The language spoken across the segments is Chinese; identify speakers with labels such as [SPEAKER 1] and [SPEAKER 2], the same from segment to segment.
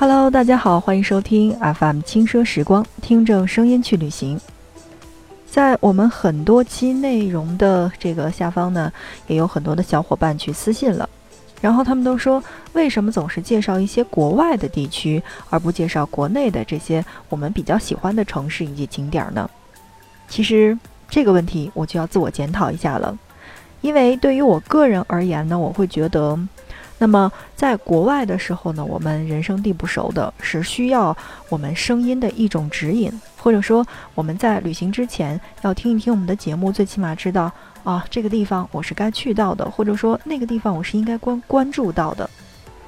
[SPEAKER 1] Hello，大家好，欢迎收听 FM 轻奢时光，听着声音去旅行。在我们很多期内容的这个下方呢，也有很多的小伙伴去私信了，然后他们都说，为什么总是介绍一些国外的地区，而不介绍国内的这些我们比较喜欢的城市以及景点呢？其实这个问题我就要自我检讨一下了，因为对于我个人而言呢，我会觉得。那么，在国外的时候呢，我们人生地不熟的，是需要我们声音的一种指引，或者说我们在旅行之前要听一听我们的节目，最起码知道啊，这个地方我是该去到的，或者说那个地方我是应该关关注到的。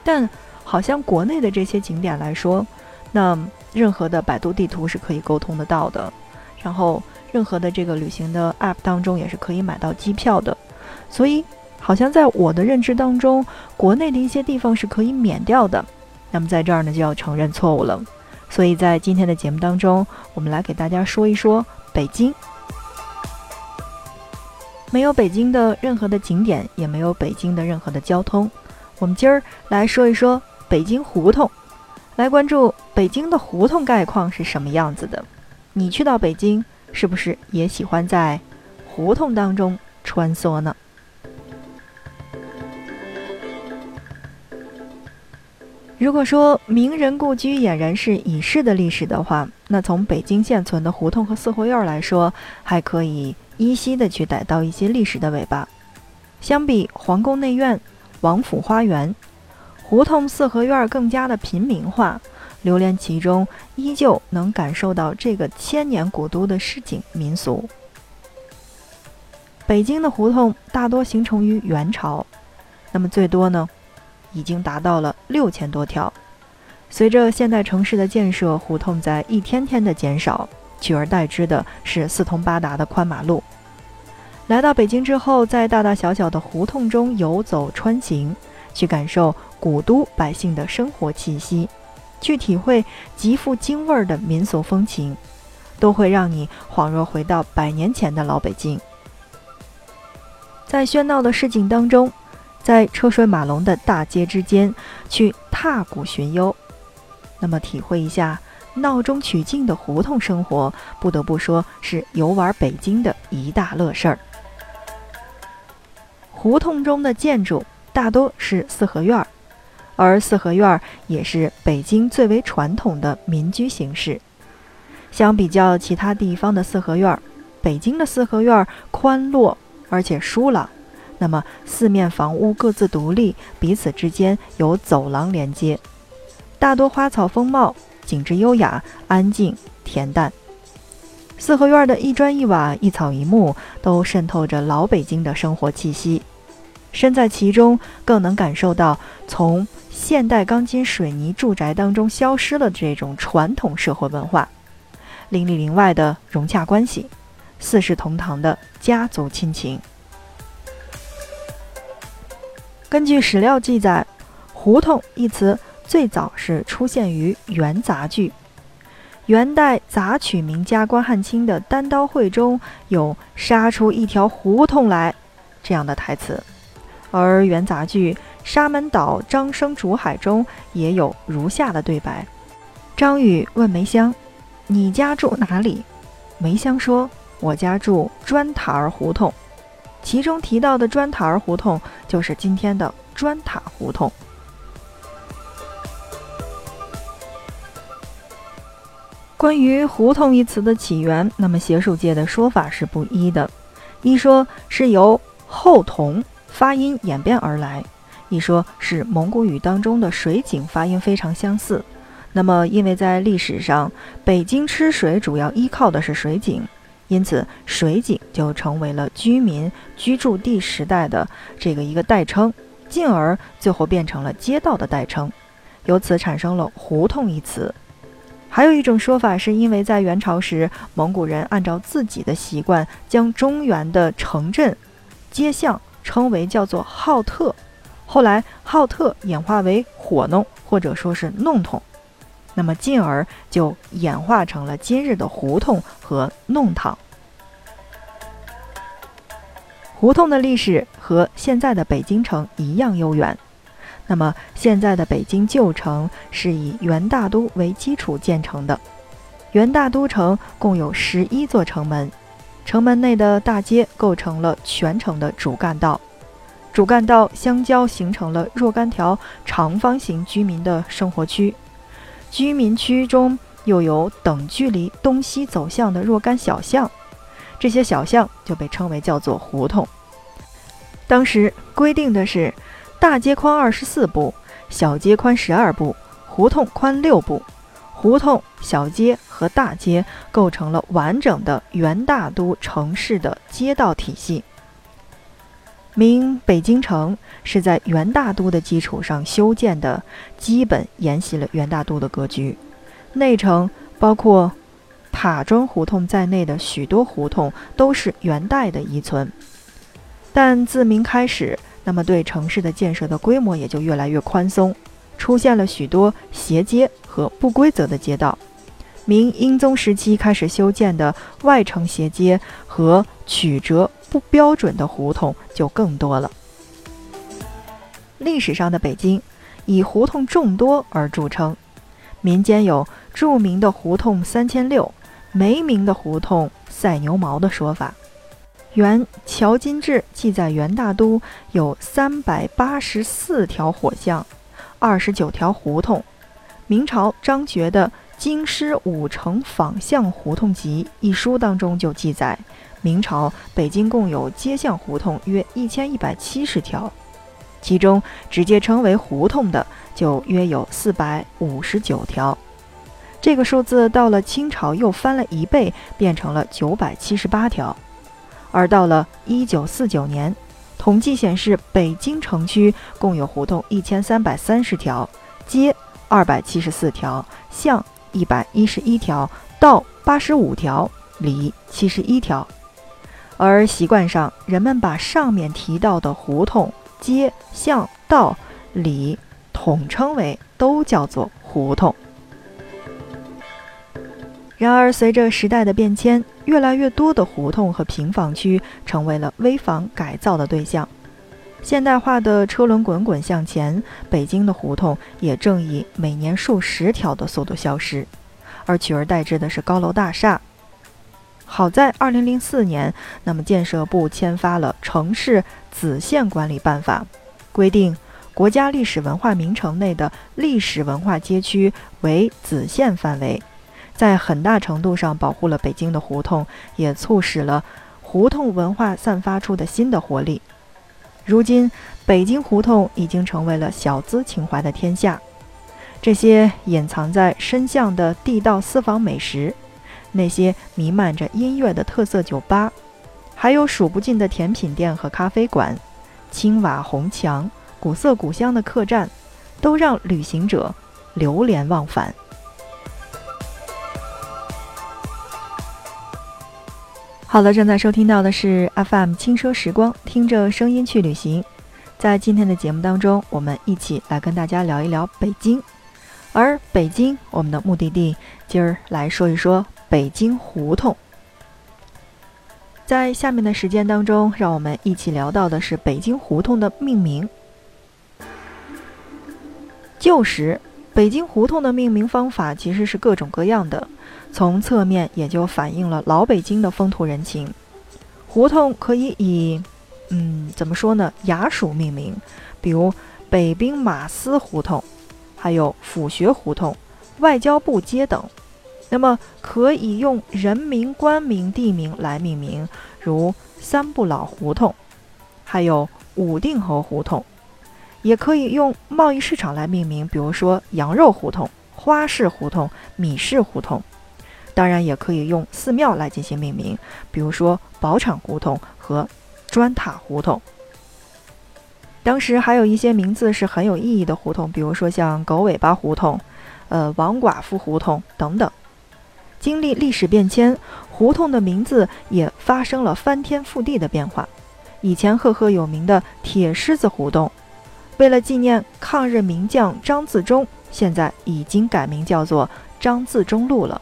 [SPEAKER 1] 但好像国内的这些景点来说，那任何的百度地图是可以沟通得到的，然后任何的这个旅行的 App 当中也是可以买到机票的，所以。好像在我的认知当中，国内的一些地方是可以免掉的。那么在这儿呢，就要承认错误了。所以在今天的节目当中，我们来给大家说一说北京。没有北京的任何的景点，也没有北京的任何的交通。我们今儿来说一说北京胡同，来关注北京的胡同概况是什么样子的。你去到北京，是不是也喜欢在胡同当中穿梭呢？如果说名人故居俨然是已逝的历史的话，那从北京现存的胡同和四合院来说，还可以依稀的去逮到一些历史的尾巴。相比皇宫内院、王府花园，胡同四合院更加的平民化，流连其中，依旧能感受到这个千年古都的市井民俗。北京的胡同大多形成于元朝，那么最多呢？已经达到了六千多条。随着现代城市的建设，胡同在一天天的减少，取而代之的是四通八达的宽马路。来到北京之后，在大大小小的胡同中游走穿行，去感受古都百姓的生活气息，去体会极富京味儿的民俗风情，都会让你恍若回到百年前的老北京。在喧闹的市井当中。在车水马龙的大街之间去踏古寻幽，那么体会一下闹中取静的胡同生活，不得不说是游玩北京的一大乐事儿。胡同中的建筑大多是四合院儿，而四合院儿也是北京最为传统的民居形式。相比较其他地方的四合院儿，北京的四合院儿宽落而且疏朗。那么，四面房屋各自独立，彼此之间有走廊连接，大多花草丰茂，景致优雅、安静、恬淡。四合院的一砖一瓦、一草一木，都渗透着老北京的生活气息。身在其中，更能感受到从现代钢筋水泥住宅当中消失了这种传统社会文化，邻里邻外的融洽关系，四世同堂的家族亲情。根据史料记载，“胡同”一词最早是出现于元杂剧。元代杂曲名家关汉卿的《单刀会》中有“杀出一条胡同来”这样的台词，而元杂剧《沙门岛张生竹海》中也有如下的对白：张宇问梅香：“你家住哪里？”梅香说：“我家住砖塔儿胡同。”其中提到的砖塔儿胡同，就是今天的砖塔胡同。关于“胡同”一词的起源，那么学术界的说法是不一的。一说是由“后同”发音演变而来，一说是蒙古语当中的水井发音非常相似。那么，因为在历史上，北京吃水主要依靠的是水井。因此，水井就成为了居民居住地时代的这个一个代称，进而最后变成了街道的代称，由此产生了“胡同”一词。还有一种说法，是因为在元朝时，蒙古人按照自己的习惯，将中原的城镇、街巷称为叫做“号特”，后来“号特”演化为“火弄”或者说是“弄筒”。那么，进而就演化成了今日的胡同和弄堂。胡同的历史和现在的北京城一样悠远。那么，现在的北京旧城是以元大都为基础建成的。元大都城共有十一座城门，城门内的大街构成了全城的主干道，主干道相交形成了若干条长方形居民的生活区，居民区中又有等距离东西走向的若干小巷，这些小巷就被称为叫做胡同。当时规定的是，大街宽二十四步，小街宽十二步，胡同宽六步。胡同、小街和大街构成了完整的元大都城市的街道体系。明北京城是在元大都的基础上修建的，基本沿袭了元大都的格局。内城包括塔庄胡同在内的许多胡同都是元代的遗存。但自明开始，那么对城市的建设的规模也就越来越宽松。出现了许多斜街和不规则的街道。明英宗时期开始修建的外城斜街和曲折不标准的胡同就更多了。历史上的北京以胡同众多而著称，民间有著名的胡同三千六，没名的胡同赛牛毛的说法。元乔金志记载，元大都有三百八十四条火巷。二十九条胡同，明朝张觉的《京师五城坊巷胡同集》一书当中就记载，明朝北京共有街巷胡同约一千一百七十条，其中直接称为胡同的就约有四百五十九条。这个数字到了清朝又翻了一倍，变成了九百七十八条，而到了一九四九年。统计显示，北京城区共有胡同一千三百三十条，街二百七十四条，巷一百一十一条，道八十五条，里七十一条。而习惯上，人们把上面提到的胡同、街、巷、道、里统称为都叫做胡同。然而，随着时代的变迁，越来越多的胡同和平房区成为了危房改造的对象。现代化的车轮滚滚向前，北京的胡同也正以每年数十条的速度消失，而取而代之的是高楼大厦。好在2004年，那么建设部签发了《城市子线管理办法》，规定国家历史文化名城内的历史文化街区为子线范围。在很大程度上保护了北京的胡同，也促使了胡同文化散发出的新的活力。如今，北京胡同已经成为了小资情怀的天下。这些隐藏在深巷的地道私房美食，那些弥漫着音乐的特色酒吧，还有数不尽的甜品店和咖啡馆，青瓦红墙、古色古香的客栈，都让旅行者流连忘返。好了，正在收听到的是 FM 轻奢时光，听着声音去旅行。在今天的节目当中，我们一起来跟大家聊一聊北京。而北京，我们的目的地，今儿来说一说北京胡同。在下面的时间当中，让我们一起聊到的是北京胡同的命名。旧时，北京胡同的命名方法其实是各种各样的。从侧面也就反映了老北京的风土人情。胡同可以以，嗯，怎么说呢？衙署命名，比如北兵马司胡同，还有府学胡同、外交部街等。那么可以用人名、官名、地名来命名，如三不老胡同，还有武定侯胡同。也可以用贸易市场来命名，比如说羊肉胡同、花市胡同、米市胡同。当然也可以用寺庙来进行命名，比如说宝场胡同和砖塔胡同。当时还有一些名字是很有意义的胡同，比如说像狗尾巴胡同、呃王寡妇胡同等等。经历历史变迁，胡同的名字也发生了翻天覆地的变化。以前赫赫有名的铁狮子胡同，为了纪念抗日名将张自忠，现在已经改名叫做张自忠路了。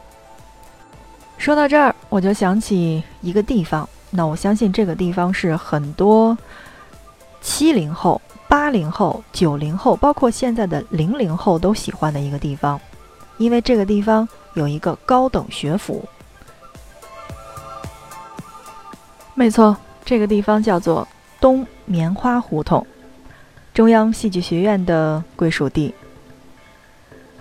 [SPEAKER 1] 说到这儿，我就想起一个地方，那我相信这个地方是很多七零后、八零后、九零后，包括现在的零零后都喜欢的一个地方，因为这个地方有一个高等学府。没错，这个地方叫做东棉花胡同，中央戏剧学院的归属地。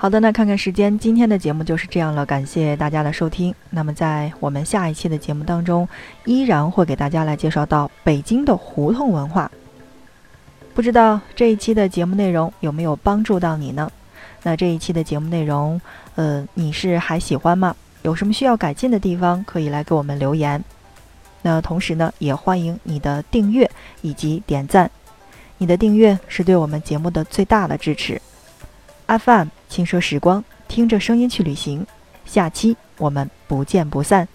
[SPEAKER 1] 好的，那看看时间，今天的节目就是这样了，感谢大家的收听。那么在我们下一期的节目当中，依然会给大家来介绍到北京的胡同文化。不知道这一期的节目内容有没有帮助到你呢？那这一期的节目内容，呃，你是还喜欢吗？有什么需要改进的地方，可以来给我们留言。那同时呢，也欢迎你的订阅以及点赞，你的订阅是对我们节目的最大的支持。FM 轻奢时光，听着声音去旅行，下期我们不见不散。